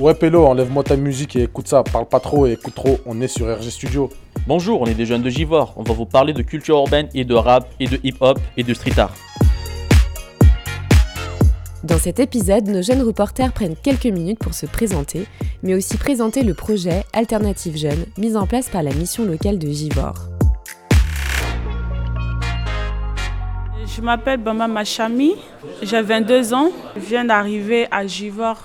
Ouais, Pélo, enlève-moi ta musique et écoute ça. Parle pas trop et écoute trop. On est sur RG Studio. Bonjour, on est des jeunes de Givor. On va vous parler de culture urbaine et de rap et de hip-hop et de street art. Dans cet épisode, nos jeunes reporters prennent quelques minutes pour se présenter, mais aussi présenter le projet Alternative Jeune, mis en place par la mission locale de Givor. Je m'appelle Bama Machami, j'ai 22 ans, je viens d'arriver à Givor,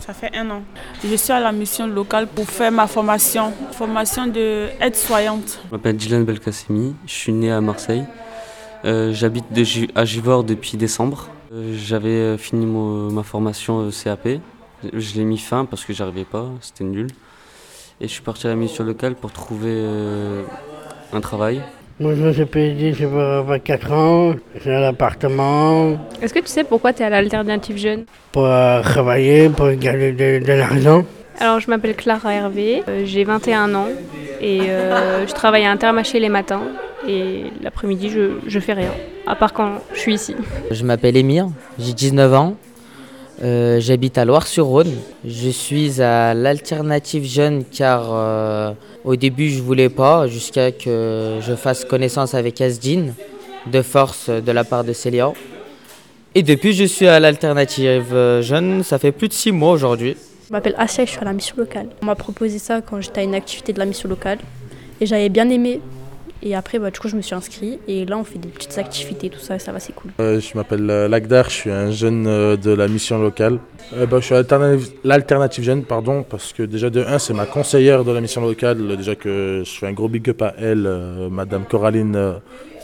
ça fait un an. Je suis à la mission locale pour faire ma formation, formation de aide-soignante. Je m'appelle Dylan Belkacemi, je suis né à Marseille. Euh, J'habite à Givor depuis décembre. Euh, J'avais euh, fini ma formation CAP. Je l'ai mis fin parce que j'arrivais pas, c'était nul. Et je suis parti à la mission locale pour trouver un travail. Moi, je me suis payé, j'ai 24 ans, j'ai un appartement Est-ce que tu sais pourquoi tu es à l'alternative jeune? Pour euh, travailler, pour gagner de, de l'argent. Alors, je m'appelle Clara Hervé, euh, j'ai 21 ans et euh, je travaille à Intermarché les matins et l'après-midi, je, je fais rien, à part quand je suis ici. Je m'appelle Émir, j'ai 19 ans. Euh, J'habite à Loire-sur-Rhône. Je suis à l'alternative jeune car euh, au début je voulais pas jusqu'à que je fasse connaissance avec Asdin de force de la part de Célia. Et depuis je suis à l'alternative euh, jeune, ça fait plus de 6 mois aujourd'hui. Je m'appelle Asia, je suis à la mission locale. On m'a proposé ça quand j'étais à une activité de la mission locale et j'avais bien aimé. Et après, bah, du coup, je me suis inscrit et là, on fait des petites activités, tout ça, et ça va, c'est cool. Euh, je m'appelle euh, Lagdar, je suis un jeune euh, de la mission locale. Euh, bah, je suis à l'alternative- jeune, pardon, parce que déjà de 1, c'est ma conseillère de la mission locale. Déjà que je fais un gros big up à elle, euh, Madame Coraline. euh,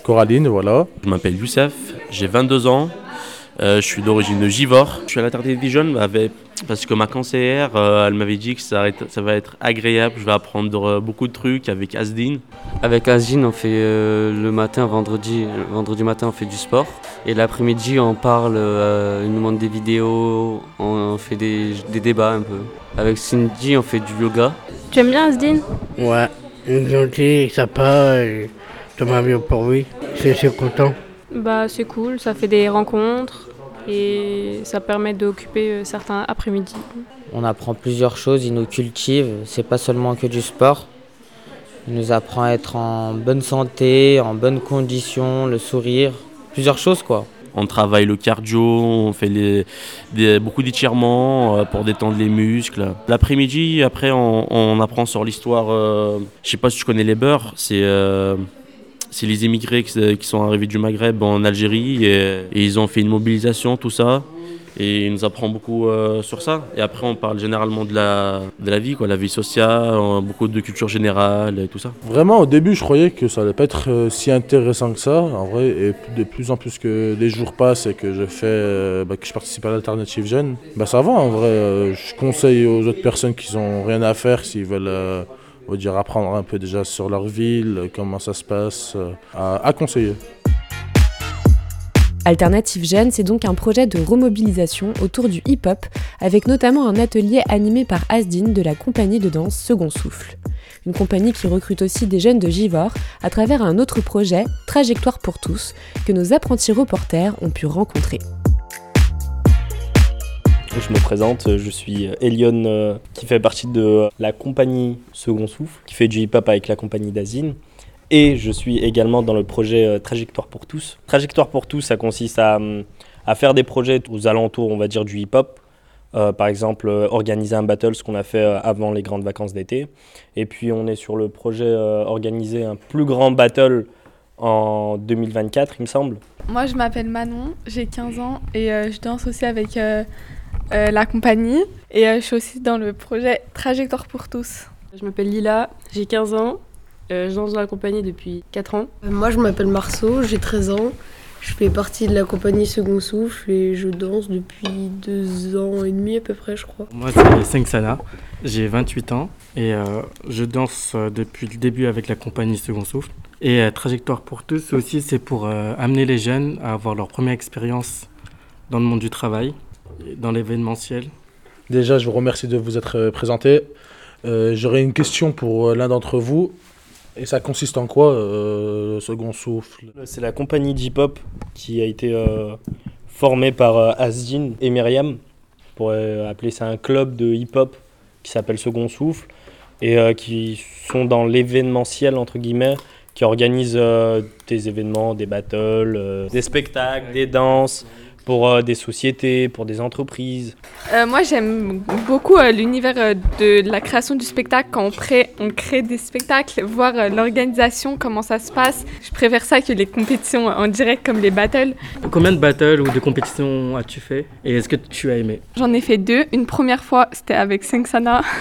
Coraline, voilà. Je m'appelle Youssef, j'ai 22 ans, euh, je suis d'origine de Givor. Je suis à l'Alternative Jeune avec- parce que ma conseillère, euh, elle m'avait dit que ça, va être- ça va être agréable, je vais apprendre euh, beaucoup de trucs avec Asdin. Avec Asdin, on fait euh, le matin, vendredi, vendredi matin, on fait du sport. Et l'après-midi, on parle, euh, il nous montre des vidéos, on, on fait des, des débats un peu. Avec Cindy, on fait du yoga. Tu aimes bien Asdin? Ouais, il est gentil, sympa, et tout m'a bien pour lui. Je suis content. Bah, c'est cool, ça fait des rencontres et ça permet d'occuper euh, certains après-midi. On apprend plusieurs choses, il nous cultive, c'est pas seulement que du sport. Il nous apprend à être en bonne santé, en bonnes conditions, le sourire, plusieurs choses quoi. On travaille le cardio, on fait les- des- beaucoup d'étirements euh, pour détendre les muscles. L'après-midi, après, on, on apprend sur l'histoire. euh, je sais pas si tu connais les beurs, c'est euh, c'est les immigrés qui, qui sont arrivés du Maghreb en Algérie et, ils ont fait une mobilisation, tout ça. Et il nous apprend beaucoup euh, sur ça. Et après, on parle généralement de la, de la vie, quoi, la vie sociale, euh, beaucoup de culture générale et tout ça. Vraiment, au début, je croyais que ça allait pas être euh, si intéressant que ça, en vrai. Et de plus en plus que les jours passent et que je fais, euh, bah, que je participe à l'alternative jeune, bah ça va en vrai. Euh, je conseille aux autres personnes qui ont rien à faire s'ils veulent, euh, on dire, apprendre un peu déjà sur leur ville, comment ça se passe, euh, à, à conseiller. Alternative Jeune, c'est donc un projet de remobilisation autour du hip-hop, avec notamment un atelier animé par Asdin de la compagnie de danse Second Souffle. Une compagnie qui recrute aussi des jeunes de Givor à travers un autre projet, Trajectoire pour tous, que nos apprentis reporters ont pu rencontrer. Je me présente, je suis Elion euh, qui fait partie de la compagnie Second Souffle, qui fait du hip-hop avec la compagnie d'Azine. Et je suis également dans le projet euh, Trajectoire pour tous. Trajectoire pour tous, ça consiste à, hum, à faire des projets aux alentours, on va dire, du hip-hop. Euh, par exemple, organiser un battle, ce qu'on a fait avant les grandes vacances d'été. Et puis on est sur le projet organiser un plus grand battle en 2024, il me semble. Moi, je m'appelle Manon, j'ai 15 ans et je danse aussi avec euh, la compagnie. Et euh, je suis aussi dans le projet Trajectoire pour tous. Je m'appelle Lila, j'ai 15 ans, euh, je danse dans la compagnie depuis 4 ans. Euh, Moi, je m'appelle Marceau, j'ai 13 ans. Je fais partie de la compagnie Second Souffle et je danse depuis deux ans et demi à peu près, je crois. Moi, c'est Seng Sana, j'ai 28 ans et euh, je danse depuis le début avec la compagnie Second Souffle. Et euh, Trajectoire pour tous aussi, c'est pour euh, amener les jeunes à avoir leur première expérience dans le monde du travail, dans l'événementiel. Déjà, je vous remercie de vous être euh, présenté. Euh, J'aurais une question pour euh, l'un d'entre vous. Et ça consiste en quoi, euh, Second Souffle? C'est la compagnie d'hip-hop qui a été euh, formée par euh, Asdin et Myriam. On pourrait appeler ça un club de hip-hop qui s'appelle Second Souffle et euh, qui sont dans l'événementiel, entre guillemets, qui organisent euh, des événements, des battles, euh, des spectacles, des danses pour euh, des sociétés, pour des entreprises. Euh, moi, j'aime beaucoup euh, l'univers euh, de la création du spectacle, quand on crée, on crée des spectacles, voir euh, l'organisation, comment ça se passe. Je préfère ça que les compétitions en direct comme les battles. Combien de battles ou de compétitions as-tu fait et est-ce que tu as aimé? J'en ai fait deux. Une première fois, c'était avec Sana.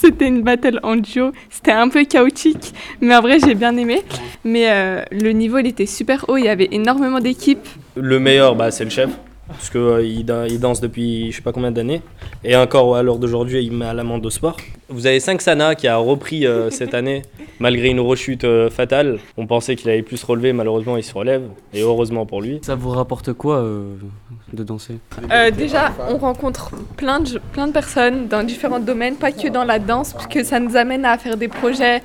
C'était une battle en duo. C'était un peu chaotique, mais en vrai, j'ai bien aimé. Mais euh, le niveau, il était super haut. Il y avait énormément d'équipes. Le meilleur, bah, c'est le chef, parce qu'il il, dan- il danse depuis je sais pas combien d'années. Et encore à l'heure d'aujourd'hui, il met à l'amende au sport. Vous avez 5 Sana qui a repris euh, cette année, malgré une rechute euh, fatale. On pensait qu'il allait plus se relever, malheureusement il se relève, et heureusement pour lui. Ça vous rapporte quoi euh, de danser? Euh, déjà, on rencontre plein de, plein de personnes dans différents domaines, pas que dans la danse, parce que ça nous amène à faire des projets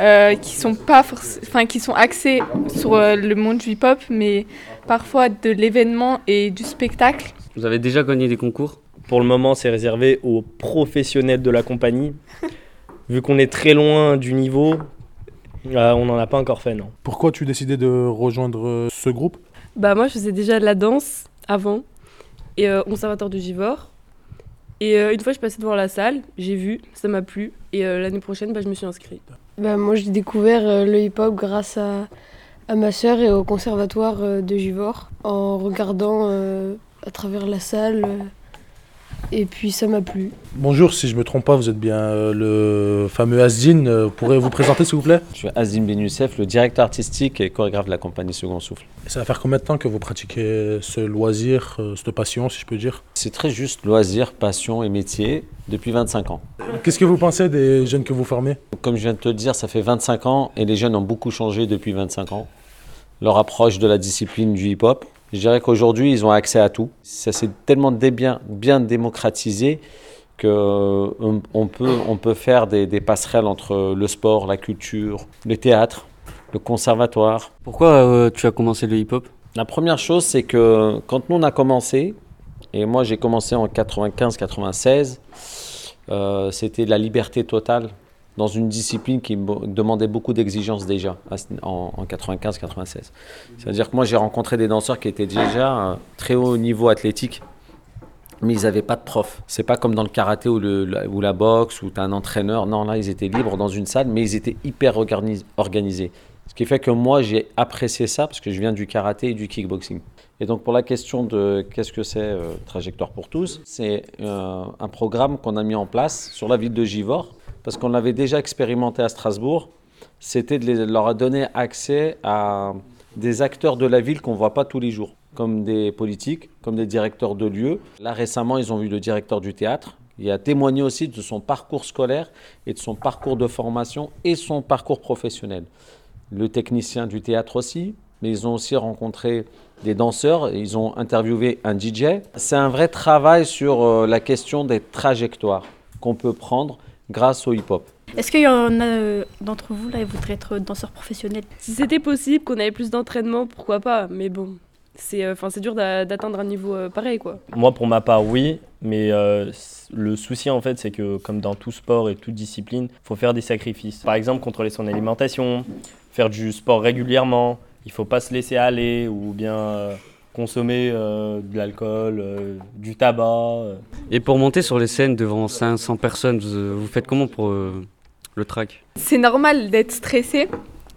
euh, qui sont pas enfin qui sont axés sur euh, le monde du hip-hop, mais parfois de l'événement et du spectacle. Vous avez déjà gagné des concours Pour le moment, c'est réservé aux professionnels de la compagnie. Vu qu'on est très loin du niveau, euh, on n'en a pas encore fait, non. Pourquoi tu décidais de rejoindre euh, ce groupe? Bah moi je faisais déjà de la danse avant et euh, au conservatoire de Givor. Et euh, une fois je passais devant la salle, j'ai vu, ça m'a plu et euh, l'année prochaine bah, je me suis inscrite. Bah, moi, j'ai découvert euh, le hip-hop grâce à, à ma sœur et au conservatoire euh, de Givor en regardant euh, à travers la salle. euh, et puis ça m'a plu. Bonjour, si je me trompe pas, vous êtes bien euh, le fameux Asdin. Euh, pourrez vous présenter s'il vous plaît? Je suis Azim Ben Youssef, le directeur artistique et chorégraphe de la compagnie Second Souffle. Et Ça va faire combien de temps que vous pratiquez ce loisir, euh, cette passion, si je peux dire? C'est très juste loisir, passion et métier depuis 25 ans. Qu'est-ce que vous pensez des jeunes que vous formez? Comme je viens de te le dire, ça fait 25 ans et les jeunes ont beaucoup changé depuis 25 ans. Leur approche de la discipline du hip-hop. Je dirais qu'aujourd'hui, ils ont accès à tout. Ça s'est tellement bien, bien démocratisé qu'on on peut, on peut faire des, des passerelles entre le sport, la culture, le théâtre, le conservatoire. Pourquoi euh, tu as commencé le hip-hop? La première chose, c'est que quand nous on a commencé, et moi j'ai commencé en 95-96, euh, c'était la liberté totale dans une discipline qui demandait beaucoup d'exigences déjà en, en 95-96. C'est-à-dire que moi j'ai rencontré des danseurs qui étaient déjà à un très haut niveau athlétique, mais ils n'avaient pas de prof. C'est pas comme dans le karaté ou, le, la- ou la boxe où tu as un entraîneur. Non, là ils étaient libres dans une salle, mais ils étaient hyper organis- organisés. Ce qui fait que moi j'ai apprécié ça parce que je viens du karaté et du kickboxing. Et donc pour la question de qu'est-ce que c'est euh, Trajectoire pour tous, c'est euh, un programme qu'on a mis en place sur la ville de Givors parce qu'on l'avait déjà expérimenté à Strasbourg. C'était de leur donner accès à des acteurs de la ville qu'on ne voit pas tous les jours, comme des politiques, comme des directeurs de lieux. Là récemment, ils ont vu le directeur du théâtre. Il a témoigné aussi de son parcours scolaire et de son parcours de formation et son parcours professionnel le technicien du théâtre aussi, mais ils ont aussi rencontré des danseurs, ils ont interviewé un DJ. C'est un vrai travail sur euh, la question des trajectoires qu'on peut prendre grâce au hip-hop. Est-ce qu'il y en a euh, d'entre vous là, ils voudraient être danseurs professionnels? Si c'était possible, qu'on avait plus d'entraînement, pourquoi pas? Mais bon, c'est euh, enfin c'est dur d'a- d'atteindre un niveau euh, pareil quoi. Moi, pour ma part, oui, mais euh, le souci, en fait, c'est que, comme dans tout sport et toute discipline, il faut faire des sacrifices. Par exemple, contrôler son alimentation, faire du sport régulièrement, il faut pas se laisser aller ou bien euh, consommer euh, de l'alcool, euh, du tabac. euh. Et pour monter sur les scènes devant 500 personnes, vous, vous faites comment pour euh, le track? C'est normal d'être stressé,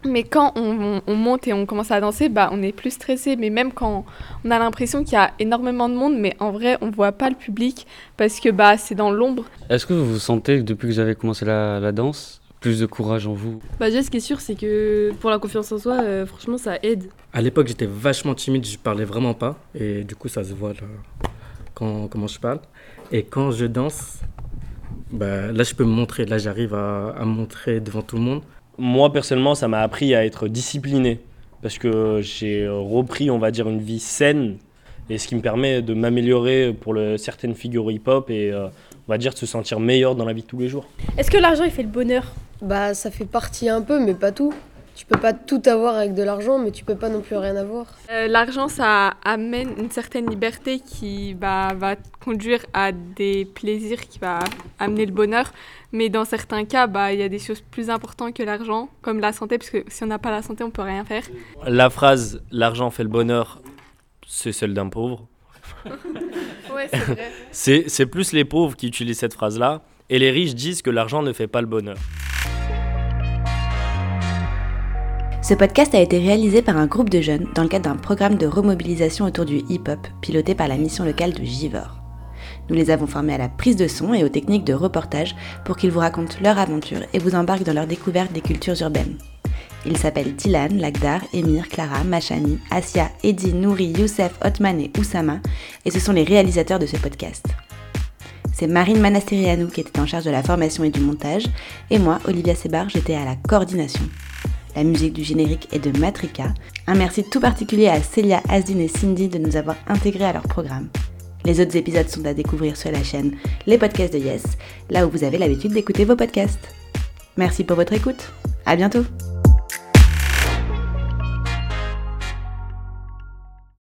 mais quand on, on- on monte et on commence à danser, bah, on est plus stressé. Mais même quand on a l'impression qu'il y a énormément de monde, mais en vrai, on voit pas le public parce que bah, c'est dans l'ombre. Est-ce que vous sentez que depuis que vous avez commencé la, la danse, plus de courage en vous Bah déjà ce qui est sûr c'est que pour la confiance en soi, euh, franchement ça aide. À l'époque, j'étais vachement timide, je parlais vraiment pas. Et du coup, ça se voit là, quand, comment je parle. Et quand je danse, bah, là, je peux me montrer. Là, j'arrive à, à me montrer devant tout le monde. Moi, personnellement, ça m'a appris à être discipliné parce que j'ai repris, on va dire, une vie saine et ce qui me permet de m'améliorer pour le, certaines figures hip-hop et euh, on va dire de se sentir meilleur dans la vie de tous les jours. Est-ce que l'argent il fait le bonheur? Bah, ça fait partie un peu, mais pas tout. Tu peux pas tout avoir avec de l'argent, mais tu peux pas non plus rien avoir. Euh, L'argent, ça amène une certaine liberté qui bah, va conduire à des plaisirs, qui va amener le bonheur. Mais dans certains cas, bah, il y a des choses plus importantes que l'argent, comme la santé, parce que si on n'a pas la santé, on peut rien faire. La phrase l'argent fait le bonheur, c'est celle d'un pauvre. ouais, c'est vrai. C'est c'est plus les pauvres qui utilisent cette phrase-là. Et les riches disent que l'argent ne fait pas le bonheur. Ce podcast a été réalisé par un groupe de jeunes dans le cadre d'un programme de remobilisation autour du hip-hop piloté par la mission locale de Givor. Nous les avons formés à la prise de son et aux techniques de reportage pour qu'ils vous racontent leur aventure et vous embarquent dans leur découverte des cultures urbaines. Ils s'appellent Dylan, Lagdar, Emir, Clara, Machani, Asia, Eddy, Nouri, Youssef, Otman et Oussama, et ce sont les réalisateurs de ce podcast. C'est Marine Manastirianou qui était en charge de la formation et du montage, et moi, Olivia Sebar, j'étais à la coordination. La musique du générique est de Matrika. Un merci tout particulier à Célia, Asdin et Cindy de nous avoir intégrés à leur programme. Les autres épisodes sont à découvrir sur la chaîne Les Podcasts de Yes, là où vous avez l'habitude d'écouter vos podcasts. Merci pour votre écoute. À bientôt!